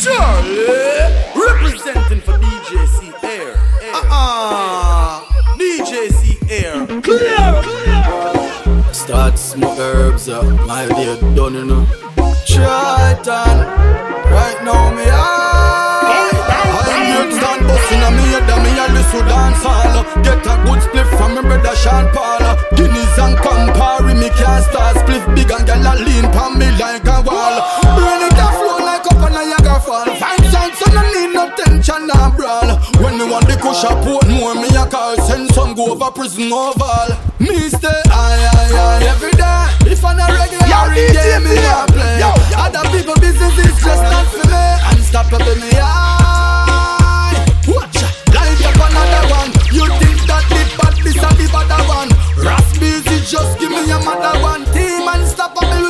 Charlie, representing for DJ C-Air. Air, uh-uh. DJ C-Air. Clear. Start smoke herbs up, my dear, done you know. Try it on. Right now me. Ah. I'm stand busting on me head, me a listen dance all. Get a good split from me brother Sean Paul. Guineas and Campari, me can't start split big and gyal a lean pon me like a wall. Brain it a Fall. Fine sound, so no need no tension or brawl. When me want the kush a port more, me a call send some go over prison oval. Me stay high, high, high every day. If I'm not regular, game me a play. Yo, yo. Other people business is just not for me. Unstoppable me high. Watch light up another one. You think that the bad this a the better one? Ras busy, just give me a mother one. Team unstoppable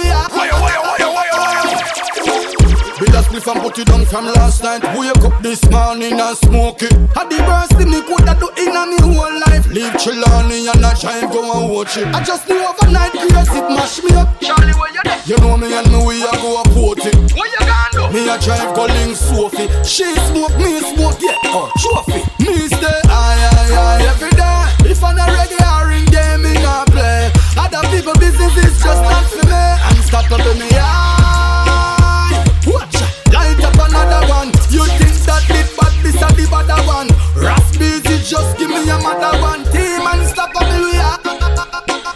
Spliff and put it down from last night. Wake up this morning and smoke it. Had the burst in me coulda do in a me whole life. Leave Chilani and a giant go and watch it. I just knew overnight grace it mash me up. Charlie, where you there? You know me and me we a go a port it. Where you gone do? Me a drive go link Sophie. She smoke, me smoke, yeah. Oh, trophy. Me stay high, high, high every day. If I'm not regular in game, me not play. Other people business is just not for me. Unstoppable me high. One. You think that it bad, this a the better one. Ras busy, just give me a mother one. Team and unstoppable we are.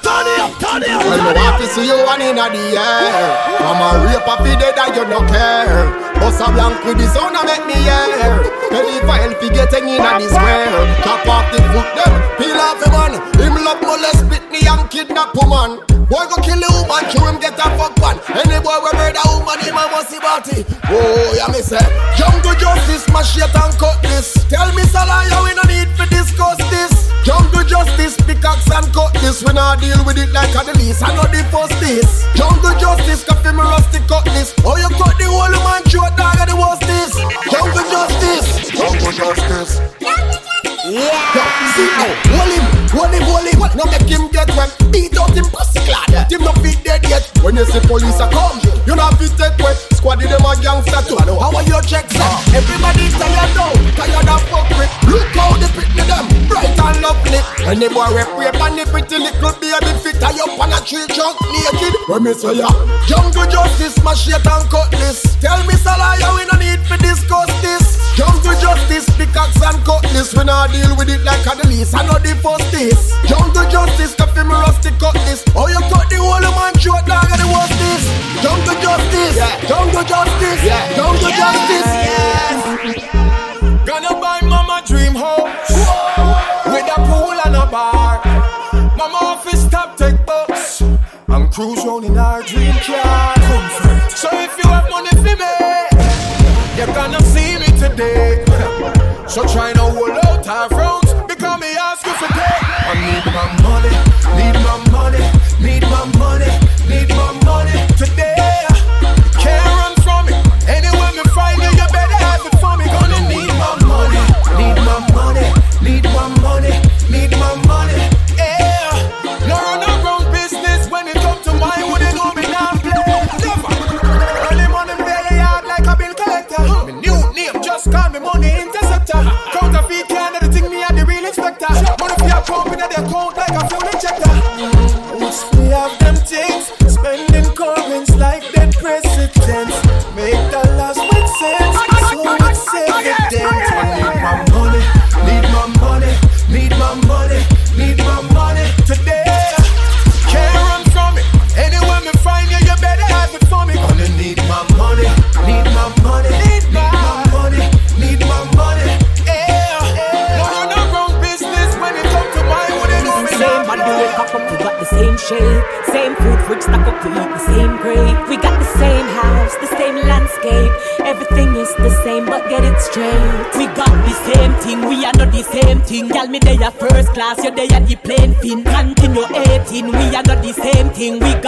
Turn it up, turn it up. Well, me want to see you one in the air. From a rape of the dead, you don't care. Bust a blank with the sound and make me hear. Any file fi getting in the square. Chop off the foot them, peel off the man. Him love molest, spit me and kidnap woman. Boy go kill the woman, kill him get a fuck one. Any boy we murder woman, him a must see body. Oh, yeah me say, jungle justice, machete and cut this. Tell me Salaya, we no need to discuss this. Jungle justice, pickaxe and cut this. We not deal with it like a the least. I know the first this. Jungle justice, coffee me rusty cut this. Oh, you cut the whole man throat, dog, and the worst this. Jungle justice, jungle justice. Yeah, hold him, hold him, hold him. Now make him get wet, beat out him pussy clad. Him no fit dead yet. When you see police a come, you not fit take wet. Squaddy them a gangster too. How are your checks at? Everybody tired now, tired of fuck with. Look how they pretty them, bright and lovely. Any boy rap rape and the pretty little baby fit tie up on a tree trunk naked. When me say ya, jungle justice, machete and cutlass. Tell me Salaya, we no need to discuss this. Jungle justice, pickaxe and cutlass. We not deal with it like a the least. I know the first this. Jungle justice, coffee me rusty cutlass. Oh, you cut the whole man throat, dog, and the worst this. Jungle justice, jungle justice, jungle justice. Gonna buy mama dream house with a pool and a bar. Mama office top take bus and cruise round in our dream car. Comfort. So if you have money for me, you're gonna see me today. So try no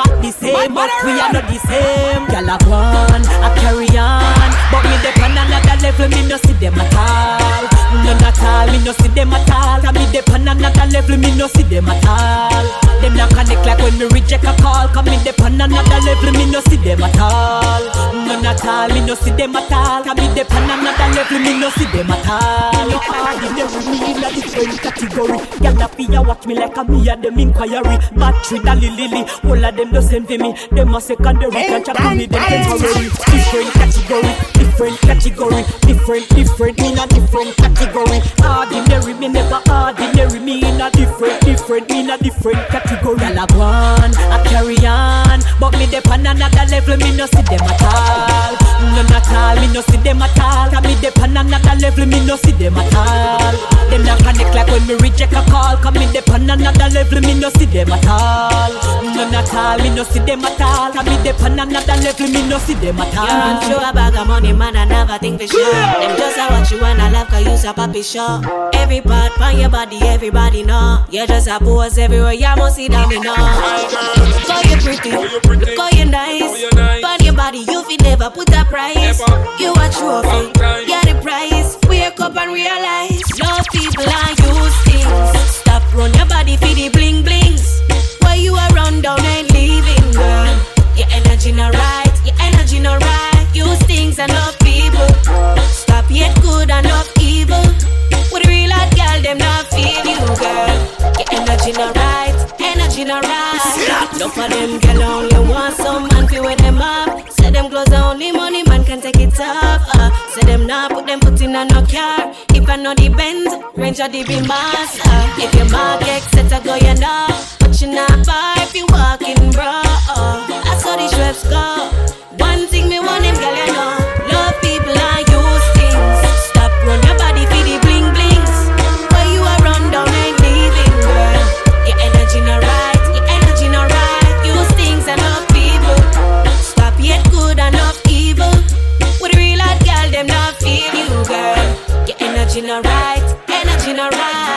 got the same, but we are not the same. Y'all have one, I carry on. But me dey on another level, me no see them at all. None at all, me no see them at all. Cause me dey on another level, me no see them at all. Them not connect like when me reject a call. Cause me dey on another level, me no see them at all. None at all, me no see them at all. Can me dep on another level, me no see them at all. No ordinary, me in a different category. Gyal a fear watch me like a me a them inquiry. Battery, dally, lily, all of them the same for me. Them a secondary, can't chat me them temporary. Different category, different category, different, different, me in a different category. Ordinary, me never ordinary, me in a different, different, me in a different category. Gyal a go I carry on, but me dep on another level, me no see them at all. None at all, me no see them at all. Can me dep on another level, me no see them at all. Them not panic like when me reject a call. Come me dep on another level, me no see them at all. None at all, me no see them at all. Can me dep on another level, me no see them at all. You through a bag of money, man, I never think for sure. Them just a watch you and I love cause you a papi show. Every part on your body, everybody know. You just a pose everywhere, you must see that me know. Look how you pretty, look how you nice. On your body, you feel never put a price. You a trophy, you're the prize. Wake up and realize, love people and use things. Stop run your body for the bling blings. Why you around down ain't leaving, girl? Your energy not right, No for them girl only want some man fi wear them up. Say them clothes only money man can take it off. Uh, say them not put them foot in a no car. If I know the Benz, range of the Beamers. Uh, if your market set to go, you know. But you not buy if you walking, bro. Uh, that's how these reps go. One thing me want them girl,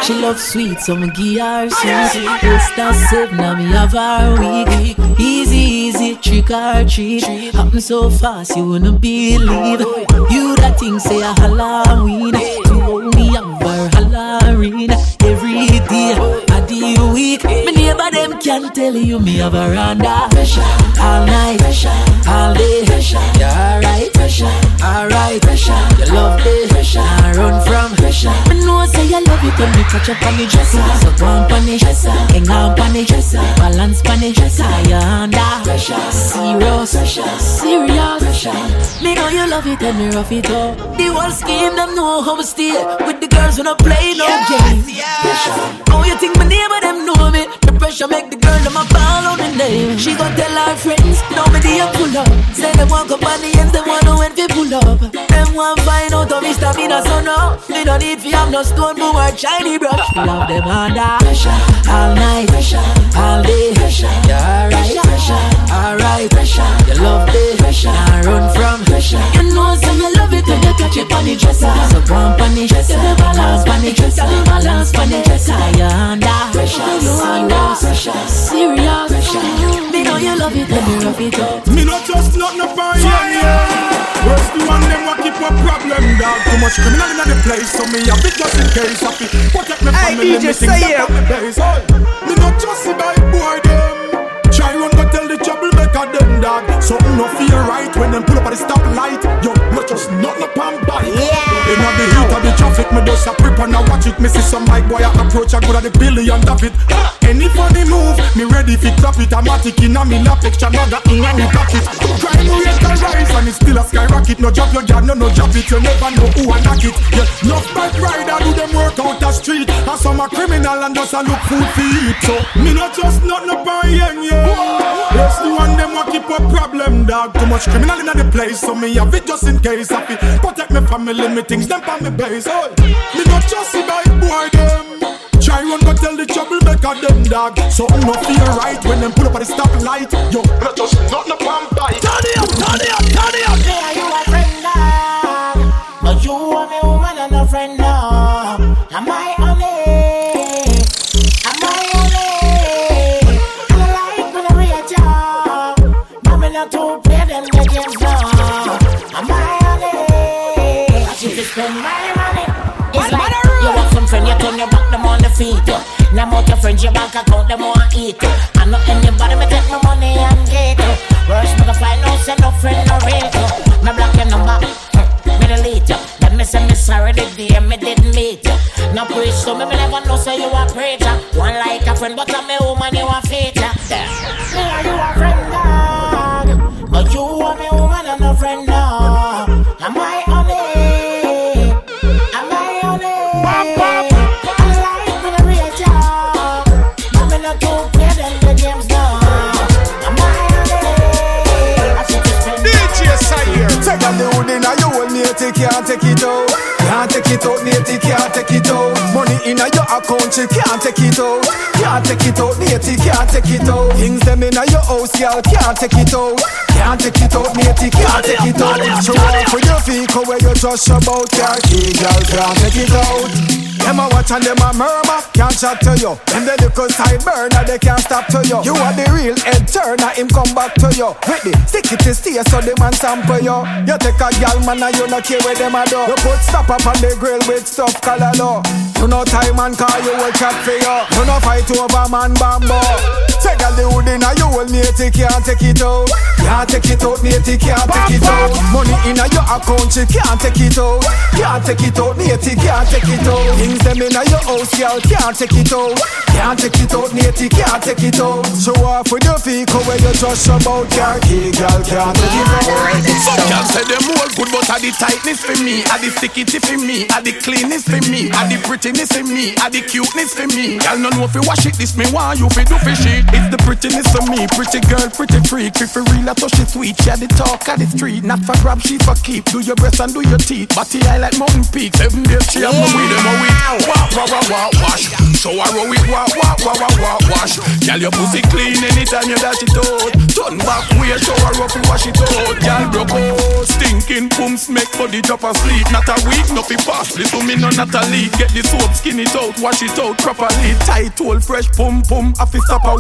She love sweet, so me give her sweet. Oh, What's that seven, now me have her week. Easy, easy, trick or treat. Happen so fast, you wouldn't believe. You that thing say a Halloween. Hold me have her Halloween. Every day, a day a week. Me neighbor them can tell you me have her under. All night, all day. You alright, alright. You love this, I run from. Me know say you love it when me touch up on the dresser. So go on punish, hang on punish, balance punish. You under serious, pressure, serious. Pressure. Me know you love it when me rough it up. The whole scheme them know how me stay with the girls when I play no games. How you think my neighbor them know me? The pressure make the girl them a ball on the name. She gon' tell her friends, me the pull up. Say they want on the ends, they want to when fi pull up. Them want find out how me stamina so no. Me no need fi have no stone boom or shiny brush. Me love them under all night, pressure all day. Pressure, You alright, alright. You love this, I run from. pressure. You know say you love it when you touch it on the dresser. So go on the dresser, balance pon the dresser, balance pon the dresser. You under serious, serious. Me know you love it when you rough it up. Me not just not no fire, yeah. Worst the one them what keep a problem, dog. Too much criminal in the place, so me have it just in case. Feel protect me Hey, family, DJ, me things say that it. me Me not just see by boy them. Try run the troublemaker them, dog. Something no feel right when them pull up at the stoplight. Yo, not just not no pan bite. Yeah. In the heat of the traffic, me just a prep and I watch it. Me see some white boy a approach, I go to the billion of it. Any funny move, me ready fi clap it. Automatic in a me lap, extra maga in a me pocket. Crime rate a rise and it's still a skyrocket. No drop your jar, no no drop it. You never know who a knock it. Yeah, no bike rider do them work out the street. And some a criminal and just a look food for eat. So me not just not no yang yeah. Yes, the one them what keep a problem, dog. Too much criminal in the place, so me have it just in case. I feel protect me family, me things them on me base. Oh, me not just see by boy them. Try run go tell the troublemaker them dog. Something no feel right when them pull up at the stoplight. Yo, not just not no pan bite. Turn it up, turn it up, turn it friends, your bank account, them want eat. I know anybody me take my money and get it. Worst nigga fly no send no friend no rate. Me block your number, me delete you. Then me say me sorry the day me didn't meet you. No preach to me, me never know say so you a preacher. One like a friend, but I'm woman you a take it out. Can't take it out, matey can't take it out. Money in your account, she can't take it out. Can't take it out, matey can't take it out. Things them in your house, girl can't take it out. Can't take it out, matey can't take it out. Show off for your vehicle where you just about your key, girl can't take it out. Them a watch and them a murmur, can't chat to you. Them the little side burner, they can't stop to you. You are the real head turner, him come back to you. With the stick it to stay so the man sample you. You take a gal man and you no care where them a do. You put stop up on the grill with stuff color low. You know time and call you will chat for you. You no fight over man bamboo. Take a load in a you will matey can't take it out. Can't take it out, matey can't take it out. Money in a your account, she can't take it out. Can't take it out, matey can't take it out. Things them in a your house, girl can't take it out. Can't take it out, matey can't take it out. Show off with your vehicle where you just about your key, girl can't take it out. Some girl say them all good, but are the tightness for me, are the stickity for me, are the cleanness for me, are the prettiness for me, are the cuteness for me. Girl no know if you wash it, this me want you fi do fi shit. It's the prettiness for me, pretty girl, pretty freak. If you real, I touch it sweet. Yeah, the talk of the street, not for grab, she for keep. Do your breast and do your teeth. Body I like mountain peak. Seven days she have my weed, a weed. Wah wah wah wah wash. So I roll it, wah wah wah wah wah wash. Girl, your pussy clean anytime you dash it out. Turn back, way show her up and wash it out. Girl, broke out, stinking pumps make body drop asleep. Not a week, no fi pass. Listen me, no not a leak. Get the soap, skin it out, wash it out properly. Tight, hold fresh, pum pum. I fi stop a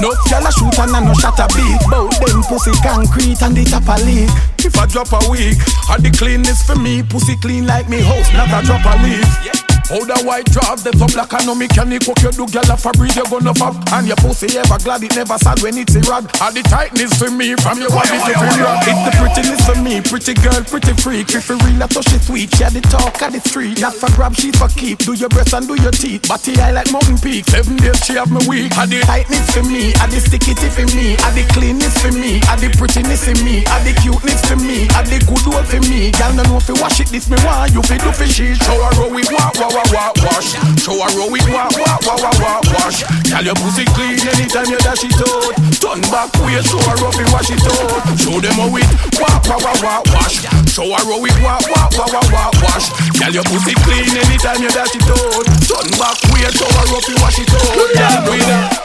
No gyal a shoot and a no shot a beat. Bout them pussy concrete and the top a leak. If I drop a week, I the cleanness for me. Pussy clean like me house, not a drop a leaf. How the white drop, the so black and no mechanic What you do, girl, if I breathe, you gonna fuck. And your pussy ever glad, it never sad when it's a rag. The tightness to me, from your body to the rock It's the prettiness for me, pretty girl, pretty freak. If you real, I touch it sweet, yeah, the talk of the street. Not for grab, she for keep, do your breast and do your teeth. Body I like mountain peak, seven days she have me weak. And the tightness for me, and the stickity for me And the cleanness for me, and the prettiness for me And the cuteness for me, and the good old for me. Girl, no know if you wash it, this me want You fi do fi. Shit, show her how walk, wah wah wah wash Show her how it walk, wah wah wah wah wash Girl, your pussy clean anytime you dash it out. Turn back way, show her how it wash it out. Show them how it walk, wah wah wah wash Show her how it walk, wah wah wah wah wash Girl, your pussy clean anytime you dash it out. Turn back way, show her how it wash it out. Her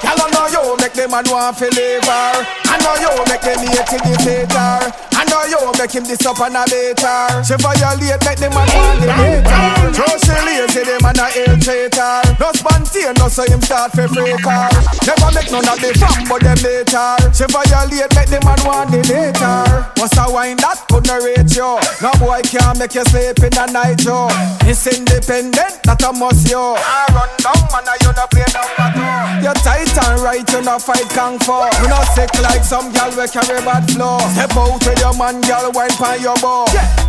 Girl, I know you make them man want to her. I know you make them hate to defeat her. I know you make him this up and a later. She violate, make them man want hate her. Throw she lazy, them man a ill traitor. No spontaneous, so him start to freak her. Never make none of the fun, but them later. She violate, make them man want the later. Must a wine that couldn't reach you. No boy can't make you sleep in the night, yo. It's independent, that a must yo. I run down, man, I you not play number two. You tight and right, you no fight kung fu. You no sick like some gal we carry bad flow. Step out with your man, gal, wine pan your bow.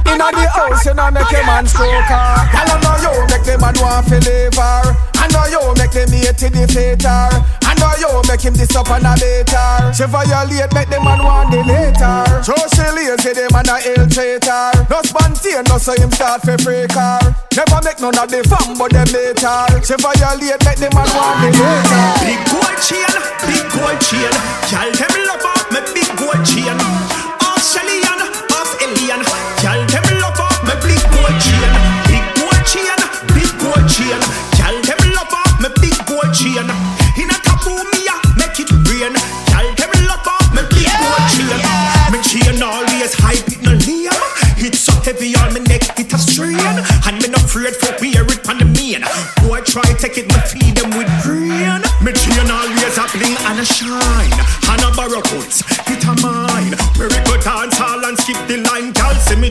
Inna the house, you no make a man stroke her. Gal, I know you make the man want to leave her. I know you make them hate to defeat her. I know you make him this up and a later. She violate, make the man want the later. So she lazy, the man a ill traitor. No spontaneous, so him start to freak her. Never make none of the fun, but them later. She violate, make the man want the later. Big gold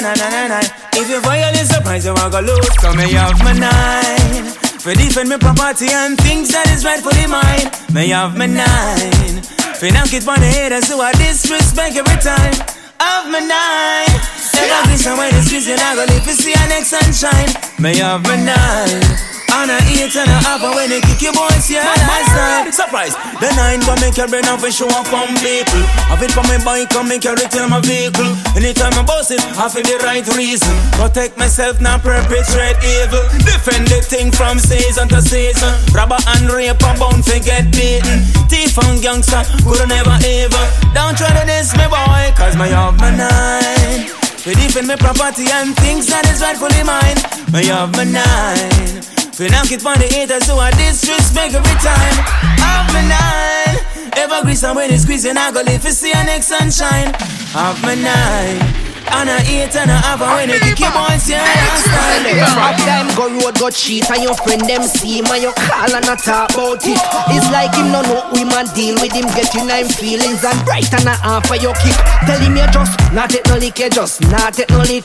na na na na na If you violate surprise, you want to lose. Come here, have my nine. For defend my property and things that is rightfully mine. May have my nine. For knock it on the head and so I disrespect every time. Have my nine. Never be somewhere this reason I go live to see a next sunshine. May have my nine. And a eight and a half, and when they kick your boys, yeah, that's right. Surprise, the nine gonna make your brain off and show up on people. Have it for my bike, come make it in my vehicle. Anytime I boss it, I feel the right reason. Protect myself, not perpetrate evil. Defend the thing from season to season. Robber and rape, I'm bound to get beaten. Thief and gangster, could never ever. Don't try to diss me, boy, cause my have my nine. We defend my property and things that is rightfully mine. My have my nine. We knock it on the haters, so I disrespect every time. Half my nine. Ever grease and when it's squeezing, I go live to see a next sunshine. Half my nine. And a eight and a half, and when you kick your boys, yeah, that's style. Half time go road, go cheat, and your friend them see him, and you call and not talk about it. It's like him no know we man deal with him, getting nine feelings and bright and I half for your kick. Tell him you just not take no lick, you just not take no lick.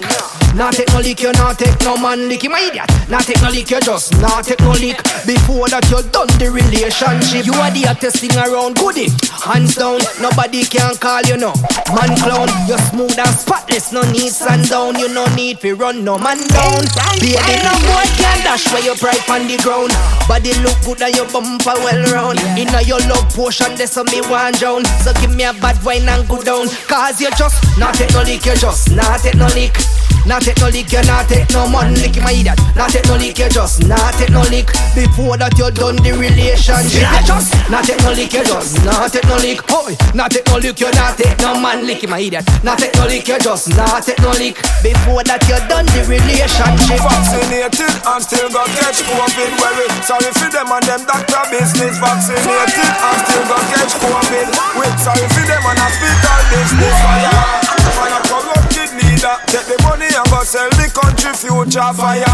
Not take no lick, you not take no man lick. Him a idiot. Not take no lick, you just not take no lick. Before that you done the relationship, you are the hottest thing around. Goody, hands down, nobody can call you no man clown. You're smooth and spotless no need sundown, you no need fi run no man down. Baby, no boy can dash where you pride on the ground. Body look good and your bumper well round. Inna your love potion, that's me want drown. So give me a bad wine and go down. Cause you just not take no lick, you just not take no lick. Not take no lick, you not take no man lick, my idiot. Not take no lick, you just not take no lick. Before that you done the relationship, you just not take no lick, you just not take no lick. Oh, not take no lick, you not take no man lick, my idiot. Not take no lick, you just not take no lick. Before that you done the relationship. Vaccinated and still got catch COVID. Worry, sorry for them and them doctor business. Vaccinated and still got catch COVID. Wait, sorry for them and hospital business. Fire, fire, corrupted leader. Take the money and go sell the country future. Fire,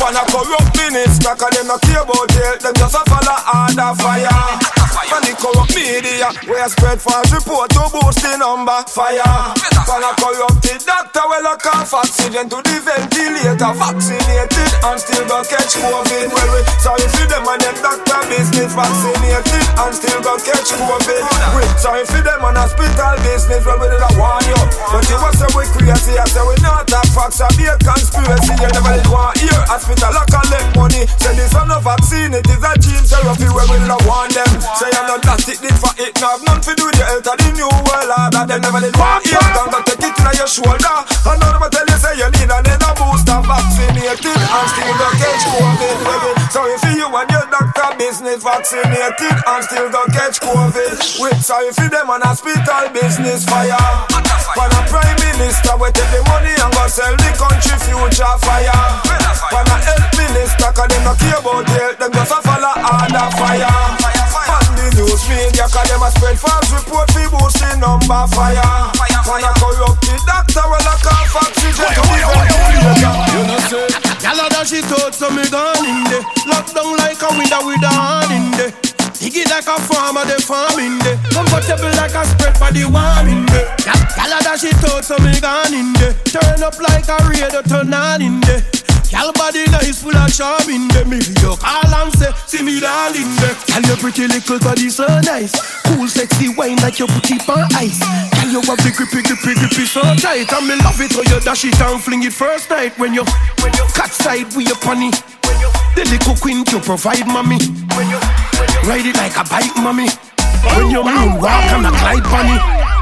fire, corrupt minister. Cause them not care about jail. Them just a follow order. Fire. Fan the corrupt media Where spread false report to boost the number Fire Fan a corrupted doctor Well I can't oxygen to the ventilator Vaccinated and still got catch COVID Well we sorry for them and them doctor business Vaccinated and still got catch COVID We sorry for them and hospital business Well we did a warn you But you was say we crazy I say we not have facts I be a conspiracy. You never did want hear. Hospital I collect money. Say this on no vaccine It is a gene therapy Where we a warn them. Say I'm not it did for it Now have none to do with the health of the new world order. Them never did want hear. Down but take it in your shoulder. I know them tell you say you need and then a booster Vaccinated. And still got catch COVID. Sorry for you and your doctor business Vaccinated and still got catch COVID. Wait, sorry for them and hospital business fire. When a prime minister we take the money and go sell the country future fire When a health minister cause them not care about health Them just a follow order fire On the news media cause them a spread false report fi boost the number fire When a corrupted doctor well a cough oxygen to the You know say, a dash it out so me gone in there. Locked down like a window with a hand in there. Dig it like a farmer, the farming there. Comfortable like a spread for the warm in there. A dash it out so me gone in up like a radio, turn on in there. Gyal body nice, full of charm in there. Me video call and say, see me darling there. Gyal your pretty little body so nice. Cool, sexy wine like you put it on ice. Gyal you have the grippy, grippy, grippy so tight. And me love it when you dash it and fling it first night. When you, when you cut side with your pony. The little queen you provide, mommy. When you, ride it like a bike, mommy. When you moonwalk and a glide, bunny.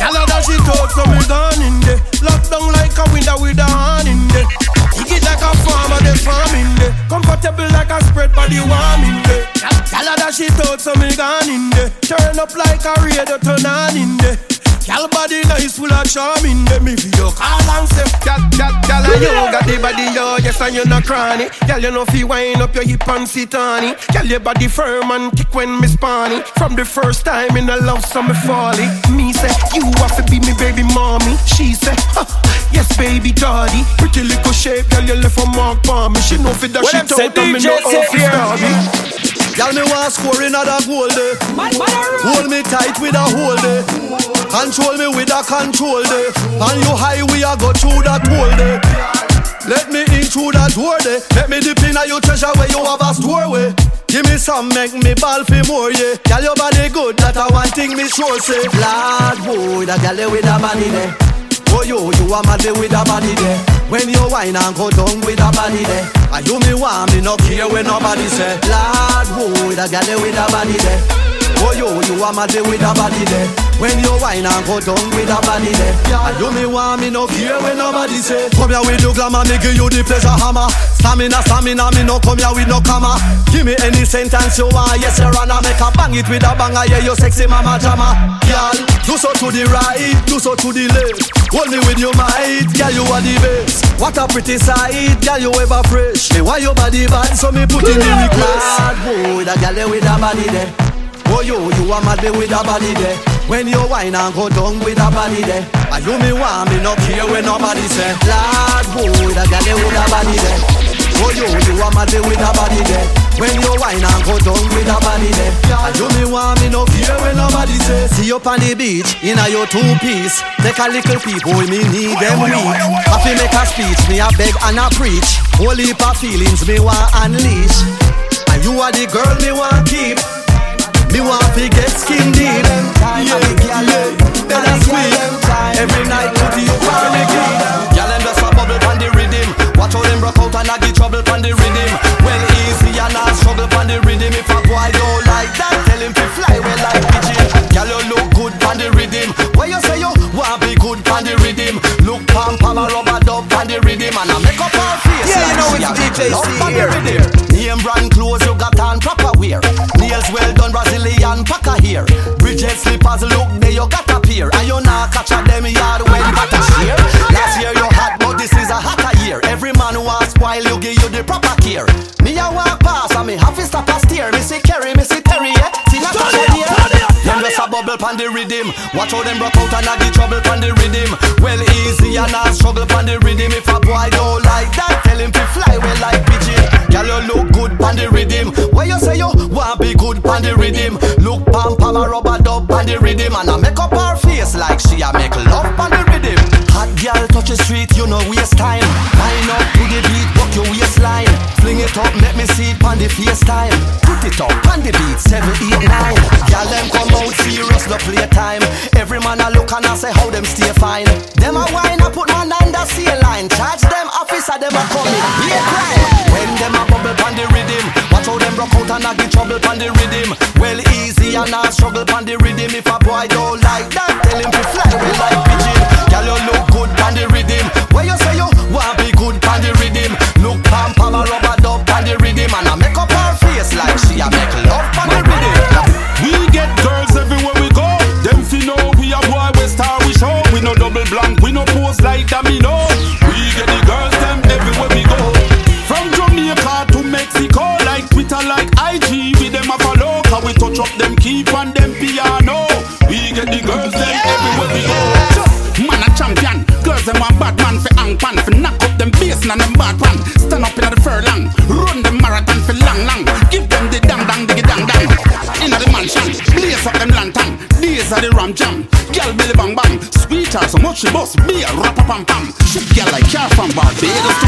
Gyal a dash it out so me gone in there. Locked down like a window with a hand in there. Dig it like a farmer, the farm in there. Comfortable like a spread body warm in there. Gyal a dash it out so me gone in there. Turn up like a radio, turn on in there. Gyal body nice, full of charm in there. Me video call and say, Gyal, gyal, gyal, and you got the body, yo, yes, and you not cranny. Gyal, you know fi wind up your hip and sit on it. Gyal, your body firm and kick when me spawny. From the first time in the love, so me fall it. Me say, you have to be me baby mommy. She say, huh, yes, baby daddy. Pretty little shape, gyal, you left a mark for me. She know fi that What she told me how here. me. Girl, me want score another goal day. Hold me tight with a hold day. Control me with a control day. On you high, we a go through that hole day. Let me in through that door day. Let me dip in your treasure where you have a store way. Give me some, make me ball for more, yeah. Girl, your body good, that a one thing me sure say. Lord, boy, that girl with a body there. Oh, yo, you a mad with a body there. When you whine and go down with a body there. And you me want me no care when nobody say. Lord, boy, that girl with a body there. Oh, yo, you a mad with a body there. When you whine and go down with a body there And you me want me no care when nobody say Come here with your glamour, me give you the pleasure hammer Stamina, stamina, me no come here with no comma Give me any sentence you want, yes you wanna Make a bang it with a banger, yeah you sexy mama jamma Girl, do so to the right, do so to the left. Me with your might, girl you are the best. What a pretty sight, girl you ever fresh. Me want your body bad, so me put in the request. Bad boy, that girl with a body there. Oh yo, you are mad with a body there. When you whine and go down with a body there. And you me want me no care when nobody say. Lord boy, that girl with a body there Oh yo, you a mad with a body there. When you whine and go down with a body there. And you me want me no care when nobody say See you on the beach, in a your two piece. Take a little people, me need them weak I fi make a speech, me a beg and a preach. Whole heap of feelings me want unleash. And you are the girl me want keep. Me want to get skin deep. Yeah, yeah, better squeeze. Every night put you and I get trouble from the rhythm. Well easy and I struggle from the rhythm. If a boy don't like that, tell him to fly well like pigeon Y'all you look good on the rhythm. Where you say you want be good on the rhythm? Look pam pam a rubber dub on the rhythm. And I make up our face Yeah, you know it's DJ C here. Name brand clothes you got on proper wear. Nails well done Brazilian packer here. Bridget slippers look there you got a pair And you not catch a them yard when got a wants you give you the proper care. Me a walk past and me have to stop a steer. Me see Kerry, me see Terry, yeah. See not a here Them just a bubble pan the rhythm. Watch how them broke out and I get trouble pan the rhythm. Well easy and I struggle pan the rhythm. If a boy don't like that tell him to fly well like pigeon Girl you look good pan the rhythm. Where you say you want be good pan the rhythm? Look pam pam a rubber dub pan the rhythm. And I make up her face like she a make love pan the rhythm. Hot girl touch the street you no waste time. Line up to the beat it up make me see it on the FaceTime Put it up on the beat 7, 8, 9 Girl them come out serious no playtime Every man a look and I say how them stay fine. Them a wine I put man under seal line. Charge them officer them a coming Be a crime. When them a bubble on the rhythm Watch how them rock out and I get trouble on the rhythm. Well easy and I struggle on the rhythm. If a boy don't like up them keep and them piano. We get the girls them everywhere we go. Man a champion. Girls them want bad man for hang pan For knock up them bass and them bad pan Stand up in the furlong. Run them marathon for long long. Give them the dang dang diggy dang dang. Inna the mansion. Blaze up them lantern. These are the ram jam. Girl belly bang bang. Sweet so much she bust Beer rap a pam pam. Shit girl like car from Barbados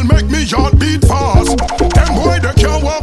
make me heart beat fast. Them boy they can't walk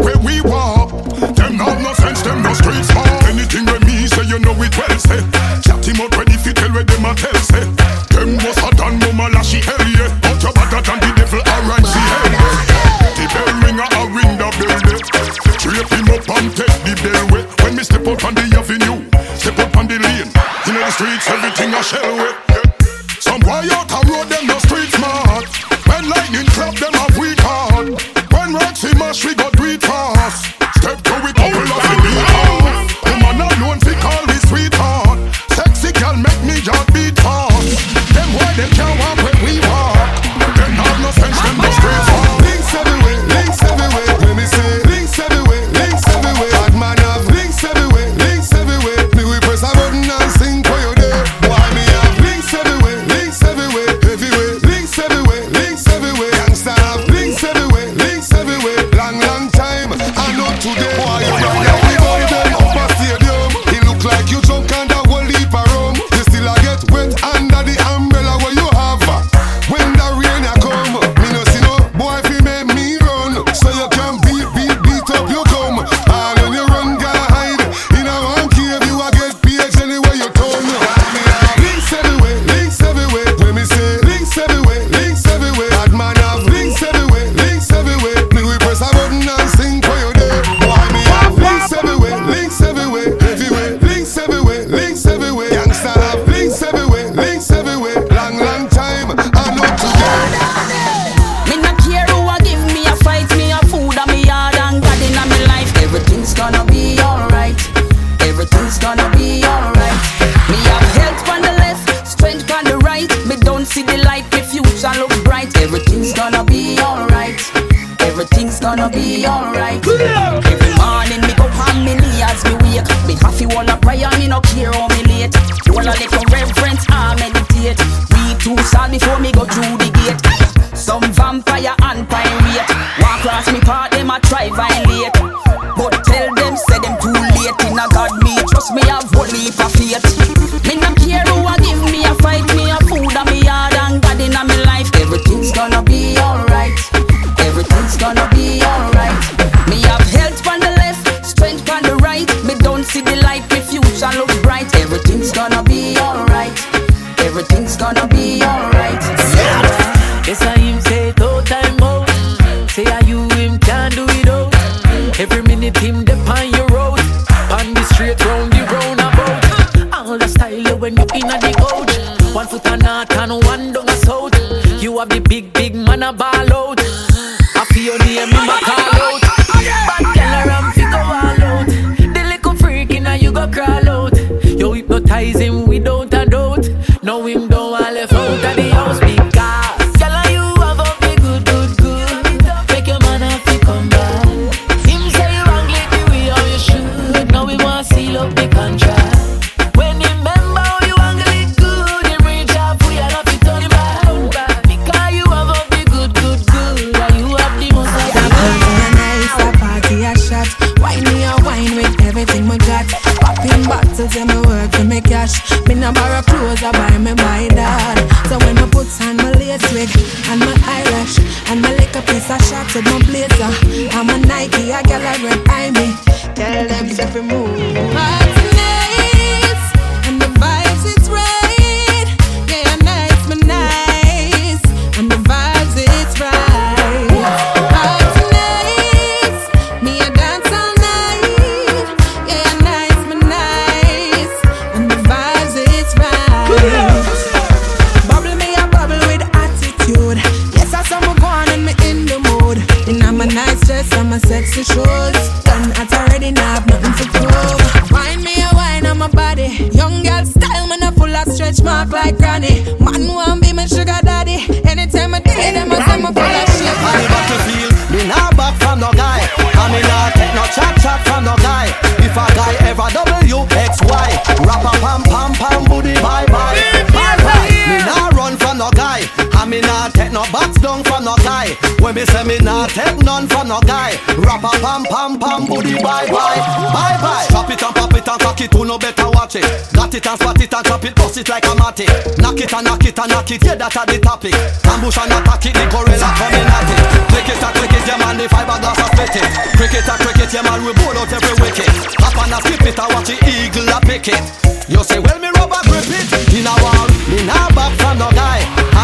lie. When me say me not take none from no guy. Rapper pam pam pam booty bye bye bye bye. Drop it and pop it and cock it, who no better watch it. Got it and spot it and chop it, bust it like a matty. Knock it and knock it and knock it, yeah that are the topic. Ambush and attack it, the gorilla coming at it. Click it cricket click it, yeah man, the fiberglass a split it. Cricket a cricket, crick yeah man, we bowl out every wicket. Hop and a skip it and watch the eagle a pick it. You say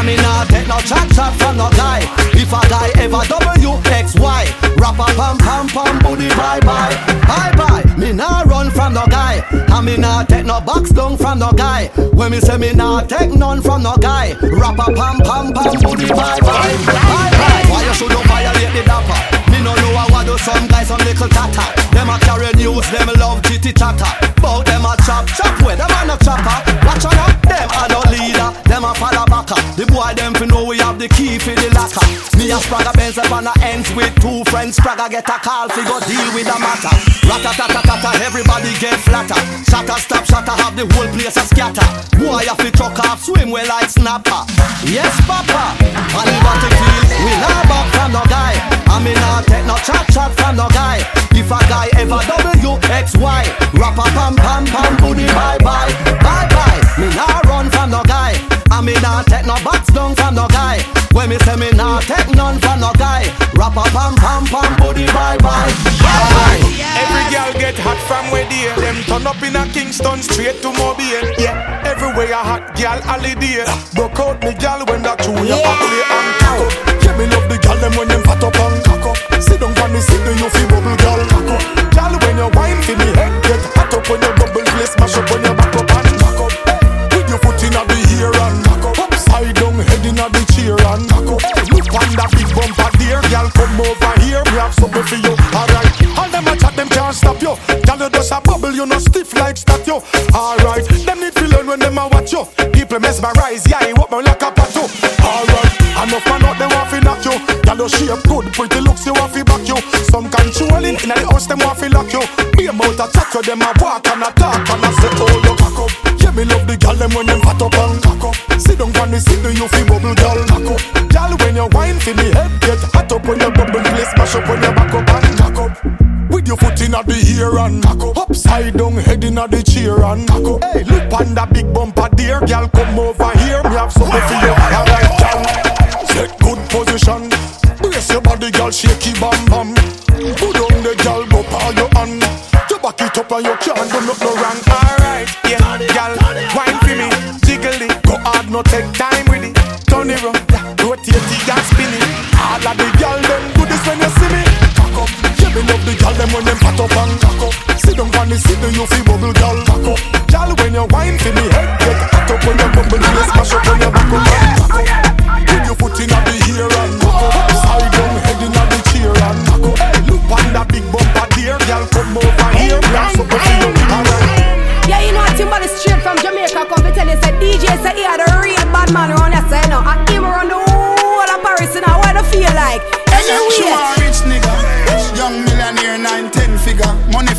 me nah take no chat chat from no guy. If a guy ever W X Y, rap a pam pam pam booty bye bye bye bye. Me nah run from no guy. I me nah take no box down from no guy. When me say me nah take none from no guy, rap a pam pam pam booty bye bye bye bye. Why you should not violate the dapper? Me no know how I do some guys some little tata. Them a carry news, them love chitty chatter. Bout them a chop chop where them a no chopper. Watch out, them boy them fi know we have the key for the locker. Me a Spragga Benz up on the ends with two friends. Spragga get a call fi go deal with the matter. Ratatatata, everybody get flatter. Shatter stop, shatter have the whole place a scatter. Boy a fi truck off, swim well like snapper. Yes, papa. And the battlefield, we not back from no guy. I me not take no chat chat from no guy. If a guy ever W X Y, rap a pam pam pam booty bye bye bye bye. Me nah run from no guy. I me nah take no box down from no guy. When me say me nah take none from no guy. Rap a pam pam pam booty bye bye bye bye. Every girl get hot from where they Them turn up in a Kingston straight to Mobile Yeah, everywhere a hot girl holiday Broke out me girl when that tune yeah. up play and them a walk and a talk and a say, oh, you cock up. Yeah, me love the girl, them when them fat up and cock up. Sit down on the seat, do you fi bubble, girl, cock up. Girl, when you wine fi me head, get hot up when you bubble, place smash up when you back up and cock up. With your foot in the ear and cock up. Upside down, head in the chair and cock up. Hey, look on that big bumper there, girl, come over on do you feel bubble, girl? Cock up. Girl, when you wine for me head, get hot up when you bubble, you smash up when you back up and cock up. Put your foot in the ear and cock up. Upside down, head in the chair and cock up. Hey, look on that big bumper there, girl, come over here, grab some for you. Alright. Yeah, you know what Timberly straight from Jamaica come to tell you, say DJ say he had a real bad man around here, say no. I him around the whole of Paris, you know what I feel like. Anyway. want rich nigga, young millionaire, nine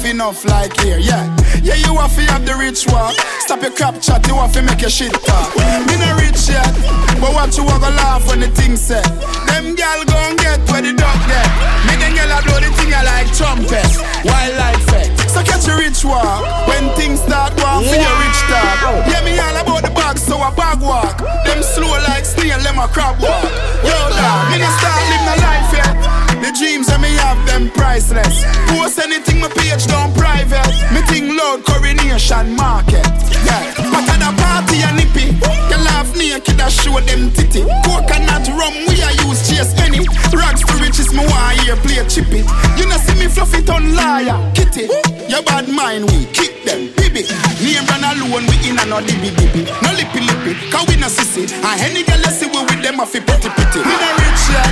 enough like here, yeah. Yeah, you have to have the rich walk. Stop your crap chat, you have to make your shit talk. Me no rich yet, but what you want to laugh when the thing set. Them gal gon' get where the dog get. Me them gal a blow the thing I like trumpet, wildlife effect. So catch your rich walk when things start going for your rich talk. Yeah, me all about the bag, so I bag walk. Them slow like snail, them a crab walk. Yo, dog, me no start live my life yet. The dreams that me have them priceless. Post anything my page down private. Me think loud coronation market. Yeah, but at the party a nippy. You laugh naked I show them titty. Coconut rum we a use chase any. Rags to riches me want hear play chippy. You know see me fluffy ton liar, kitty. Your bad mind we kick them, baby. Name run alone we in a no dibby dibby. No lippy lippy, cause we no sissy. And any girl see we with them a fi pretty pretty. Me no rich yet,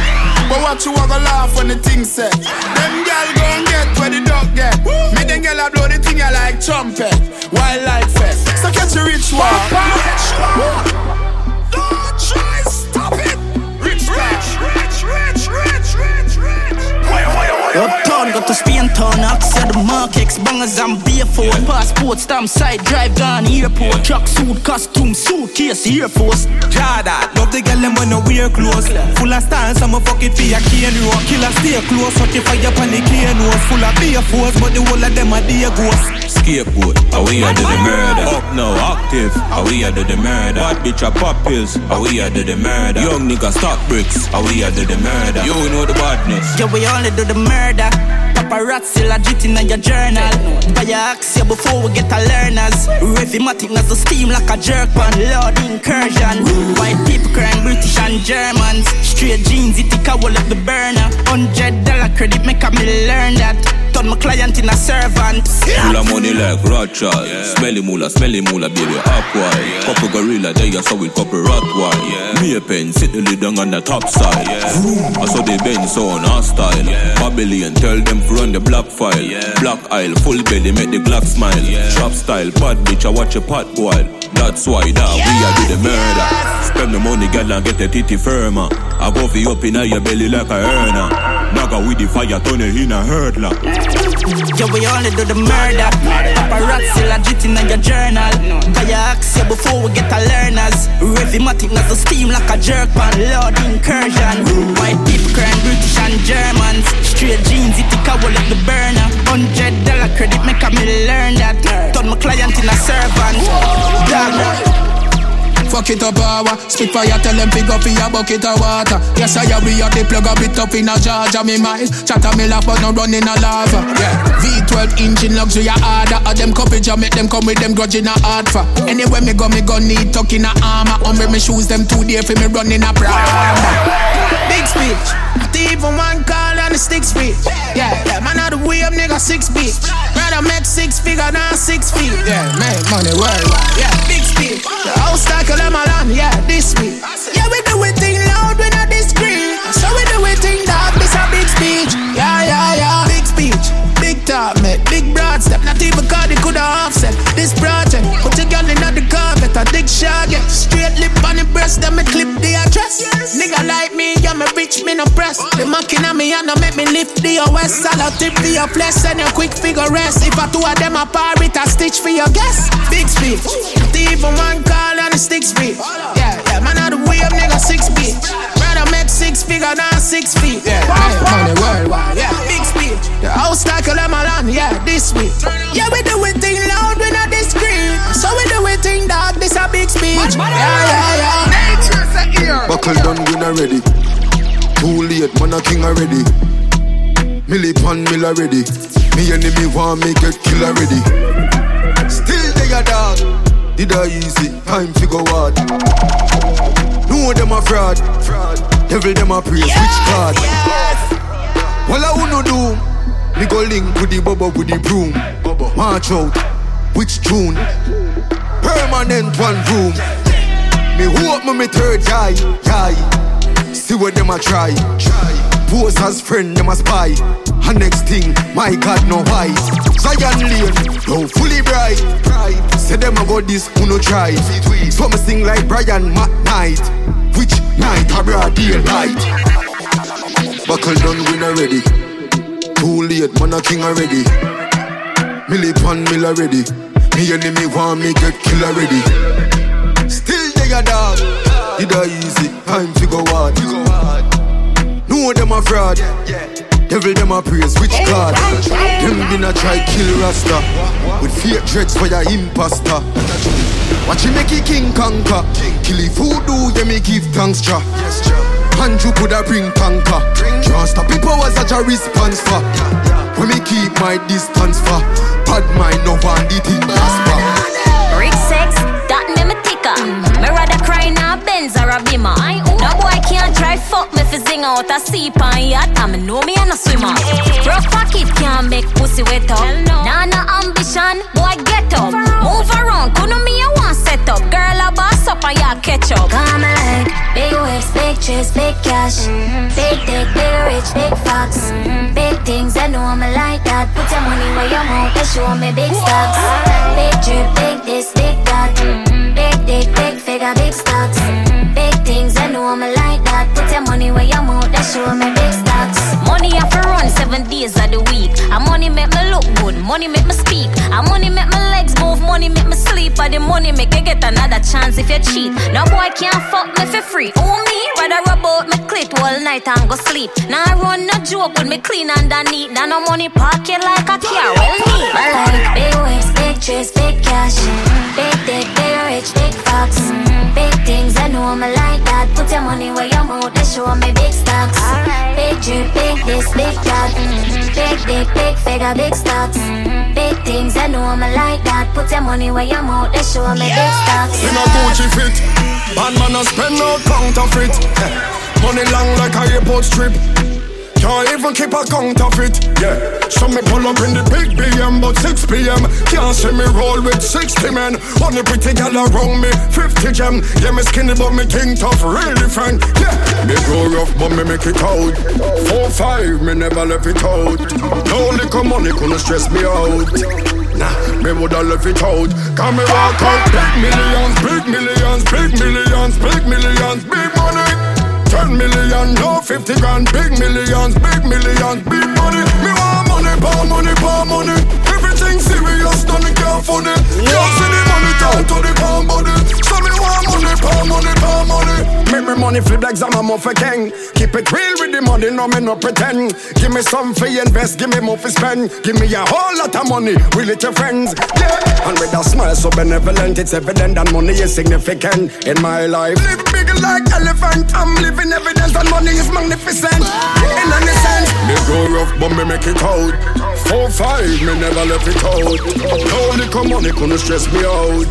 but what you a go laugh when the thing set. Them gal gon' get where the dog get. Me them gal a blow the thing I like trumpet. Wildlife fest. So catch your rich walk. The Markex, bangers and barefoot Passport, stamp, side drive, gone airport. Truck suit, costume, suitcase, Air Force. Jada, love the girl them when no wear clothes. Full of style, some fuck it for your cane road Killer stay close, hot if fire pan the cane nose Full of beer force, but the whole of them are dear ghosts. Scapegoat, how we are do the murder? Up now, active, how we are do the murder? Bad bitch a pop pills, how we are do the murder? Young nigga stock bricks, how we are do the murder? You know the badness. Yeah, we only do the murder Paparazzi legit in your journal. Buy axe here before we get a learners. Refimatic as the steam like a jerk pan. Lord incursion. White people crying British and Germans. Straight jeans, it take a wall of the burner. Hundred dollar credit make a me learn that. Turn my client in a servant. Full of money like Rothschild. Smelly moolah, smelly moolah, baby, aqua. Couple gorilla, there you saw with couple Rottweil. Me a pen, sit the lid down on the top side. I saw the bend so on our style. Babylon, tell them run the black file. Black aisle, full belly, make the Glock smile. Shop style, bad bitch, I watch a pot boil. That's why that we are do the murder. Spend the money, girl, and get the titty firmer. I go for you up in your belly like a earner. Naga with the fire, turn it in a hurdler. Yeah, we only do the murder. Paparazzi legit in your journal. Buy your axe before we get a learners. Refimatic as the steam like a jerk pan. Lord incursion. White people crying the burner. Hundred dollar credit make me learn that. Turn my client in a servant. Dog. Fuck it up power. Spit fire tell them pick up in a bucket of water. Yes I we have the plug a bit up in a Georgia me mind Chatter me laugh but no run in a lava. Yeah. V12 engine luxury a harder. Of them coverage I make them come with them grudge in a hard for Anywhere me go me go need tuck in a armor. Umbre me shoes them two day for me run in a Prada Big speech. Not even one call on the stick speech. Yeah, yeah man out the way up nigga six beat Rather make six figure than six feet. Yeah, make money worldwide. Yeah, big speech. The house like a alone, yeah, this week. Yeah, we do it thing loud, we not discreet. So we do it thing dog, this a big speech. Yeah, yeah, yeah, big speech. Talk, mate, big broad step. Not even cause it could have offset this project. Put your girl in the carpet, a dick shot, yeah. Straight lip on the breast, then me clip the address. Nigga like me, yeah, me rich, me no press. The mocking on me, and I make me lift the OS. I'll tip for your flesh, and your quick figure rest. If I two of them apart, it a stitch for your guess. Big speech. Not even one call on the sticks feet. Yeah, yeah, man, out the way up, nigga, six feet. Rather make six figure than six feet. Yeah, make money worldwide. Yeah, big speech. The house like a Lemolan, yeah, this week. Yeah, we do it thing loud, we not discreet. So we do it thing dog, this a big speech. Yeah, yeah, yeah. Nature's a ear. Buckle done, win already. Too late, man, a king already. Millie pan mill already. Me enemy want me get kill already. Still they a dog. Did I easy? Time figure what? Know them a fraud. fraud. Devil them a praise. Which card? Well, I wanna do. Me go link with the bubble with the broom. March out. Which tune? Permanent one room. Me hope me me third eye. Eye. See what them a try. Pose as friend, them a spy. And next thing, my God, no why. Zion Lane, no fully bright. Say them a go this, who no try. So me sing like Brian McKnight. Which night a broad daylight? Buckle done win already. Too late, man a king already. Millie pan mill already. Me enemy want me get kill already. Still they a dog. Did I easy? Time figure what? Know them a fraud. Devil them a praise which God? Them been a try kill Rasta with fake dreads for your imposter. Watch him make it king conquer. Kill it voodoo, yeah me give thanks cha. Andrew coulda bring tanker. Can't stop the powers that your response for. When me keep my distance for. Bad mind no want the thing prosper. Rich sex, that name a ticker. Me rather cry in a Benz or a Beamer. No boy can't try fuck me fi zing out a seep on yacht. I me know me and a swimmer. Rough pocket can't make pussy wet up. Nah, no ambition, boy get up. Move around, couldn't me a one set up. Girl I boss up and ya catch up. Come like big waves, big trips, big cash, mm-hmm. big dick, big rich, big fox, mm-hmm. big things. I know me like that. Put your money where your mouth and show me big stocks. Big drip, big this, big that. Mm-hmm. Big dick, big figure, big stocks. Big money where your mouth and show me big stocks. Money have to run seven days of the week. And money make me look good, money make me speak. And money make my legs move, money make me sleep. And the money make you get another chance if you cheat. No boy can't fuck me for free. Oh me, rather rub out me clit all night and go sleep. Now I run no joke with me clean underneath. Now no money pocket like a car, well neat. I like big waves, big trips, big cash, big dick, big rich, big fox, big things. I know me like that. Put your money where your mouth and show me big stocks. Big drip, big waist, big dot. Mm-hmm. Big dick, big figure, big stocks. Mm-hmm. Big things, I know I'm a like that. Put your money where your mouth, they show me big stocks. In a Gucci fit, bad man a spend no counterfeit. Money long like a airport strip. Can't even keep a count of it. Yeah. So me pull up in the big BM, but 6 p.m. Can't see me roll with 60 men. Only pretty gal around me, 50 gem. Yeah, me skinny, but me king tough, really friend. Yeah. Me grow rough, but me make it out. Four, five, me never left it out. No little money couldn't stress me out. Nah, me woulda left it out. Come me walk out big millions, big millions, big millions, big millions, big money. Ten million, no fifty grand, big millions, big millions, big money. Me want money, power money, power money. Everything serious, none can't funny. Can't see the money turn to the pound body. So me want money, power money, power money. Make me money flip like Zama for king. Keep it real with the money, no me no pretend. Give me some for invest, give me more for spend. Give me a whole lot of money, with it your friends. Yeah, and with a smile so benevolent, it's evident that money is significant in my life. Live big like elephant, I'm living evidence that money is magnificent. In any sense, me go rough, but me make it out. Four five, me never left it out. No little money couldn't stress me out.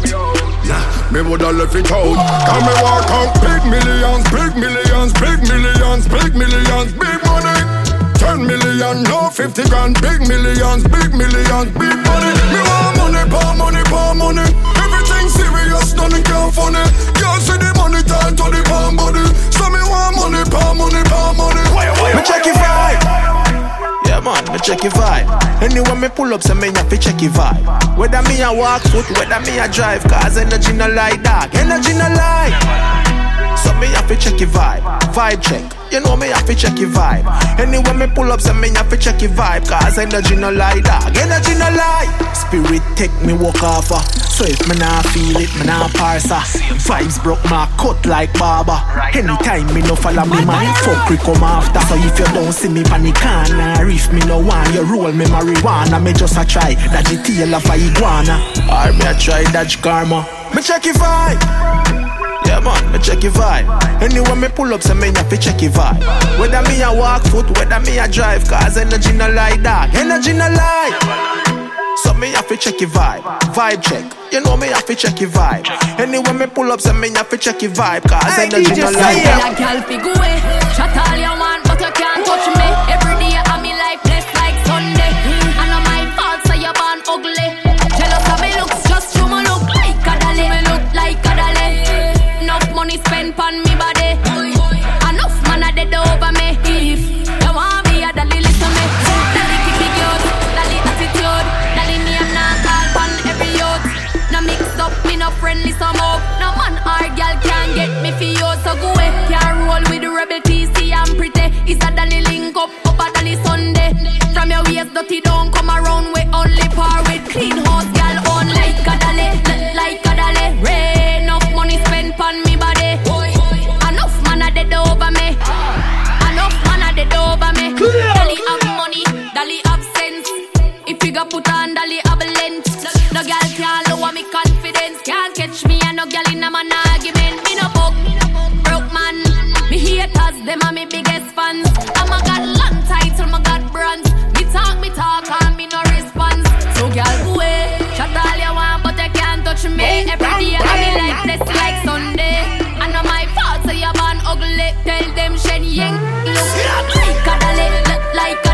Nah, me woulda left it out. Can me walk out big millions, big millions, big millions, big millions, big money. Ten million, no fifty grand, big millions, big millions, big money. Me want money, power money, power money. Everything serious, nothing can funny. Can't see the money tied to the palm body. So me want money, power money, power money. Me check your vibe. Yeah man, me check your vibe. Anyway me pull up, so me have to check your vibe. Whether me a walk foot, whether me a drive, cause energy no lie dog, energy no lie. So me have to check your vibe, vibe check. You know me have to check your vibe. Anyway me pull up, so me have to check your vibe, cause energy no lie dog, energy no lie. Spirit take me walk off. uh. So if me nah feel it, me nah parse. uh. Vibes broke my cut like barber. Anytime me no follow me man, fuck we come after. So if you don't see me pan the corner, if me no want you roll me marijuana, me just a try that the tail of a iguana. Or me a try dodge karma. Me check your vibe. Yeah man, me check your vibe. Anyway me pull up, so me have to check your vibe. Whether me a walk foot, whether me a drive, cause energy no lie dog, energy no lie. So me have to check your vibe, vibe check. You know me have to check your vibe. Anyway me pull up, so me have to check your vibe, cause energy no lie Say a girl fi go away. Shut all you want, but you can't touch me. Every Waist dirty don't come around we only par with clean house girl on like a dolly, like a dolly. Rain enough money spent on me body. Enough man a dead over me. Enough man a dead over me. Dolly have money, dolly have sense. If you go put on dolly have length. No, no girl can lower me confidence. Can't catch me and no girl in a man argument. Me no bug, broke man. Me haters, them are me me. Every day I be like this, like Sunday. I know my fault, so you're born ugly. Tell them Shen Yang look like a dolly, look like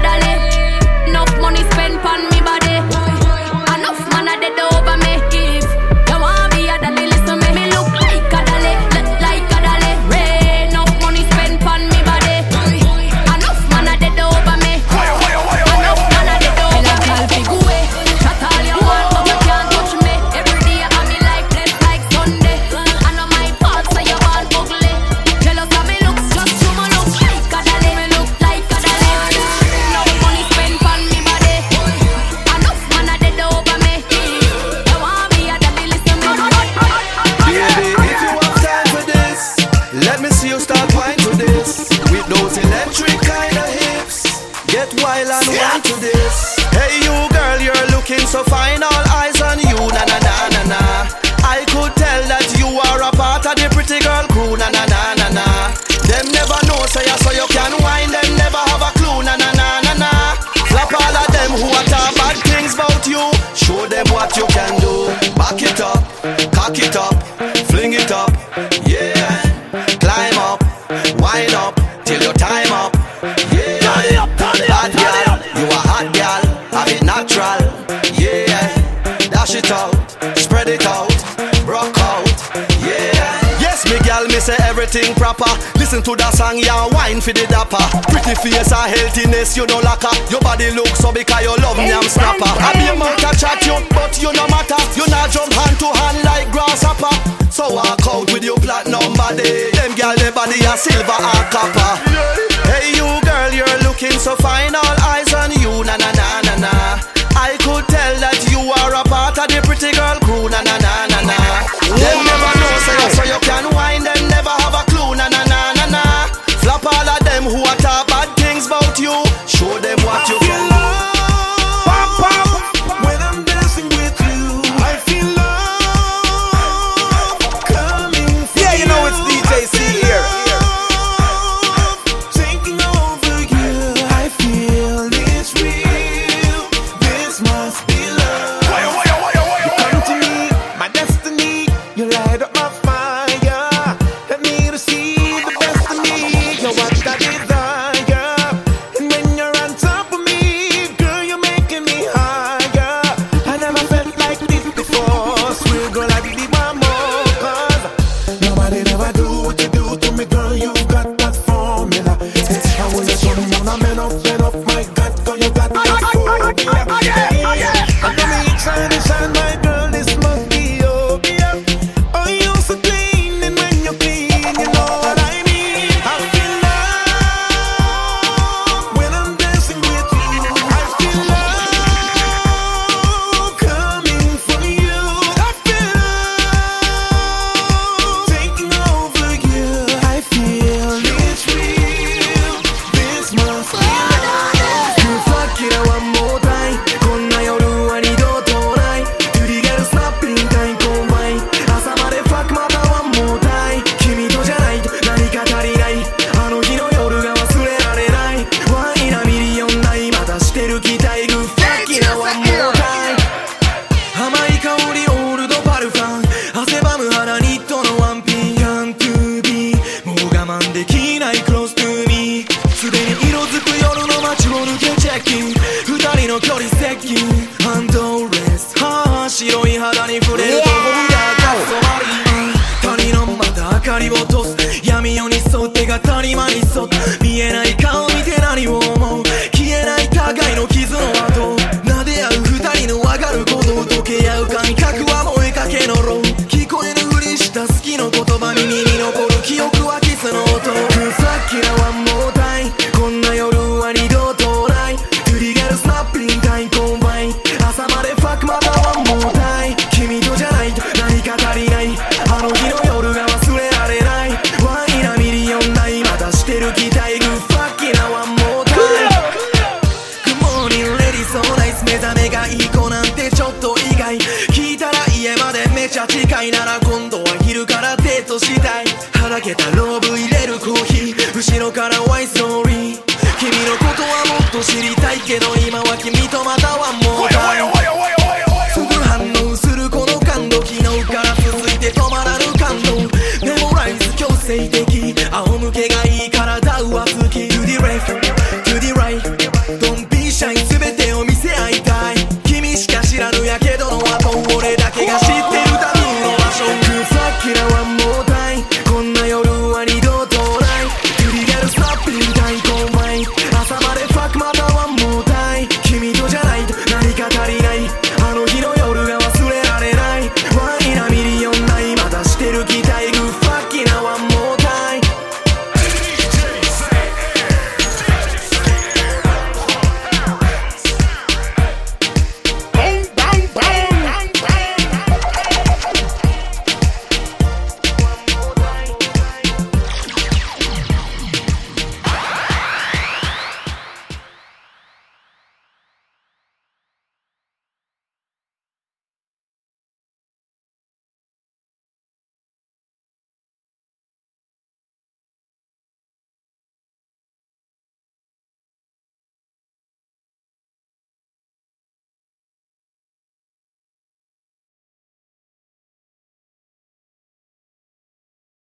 Thing proper. Listen to that song, yeah, wine for the dapper. Pretty face and healthiness, you know lacker. Your body looks so because you love me, I'm snapper. I be a man chat you, but you no matter. You not jump hand to hand like grasshopper. So walk out with your platinum body. Them girl, their body a silver or copper. Hey you girl, you're looking so fine. All eyes on you, na na na na na. I could tell that you are a part of the pretty girl crew, na na na na na. Them never know, so you can wind them 家までめちゃ近いなら今度は昼からデートしたい。はだけたローブ入れるコーヒー。後ろからワイストーリー。君のことはもっと知りたいけど今は君とま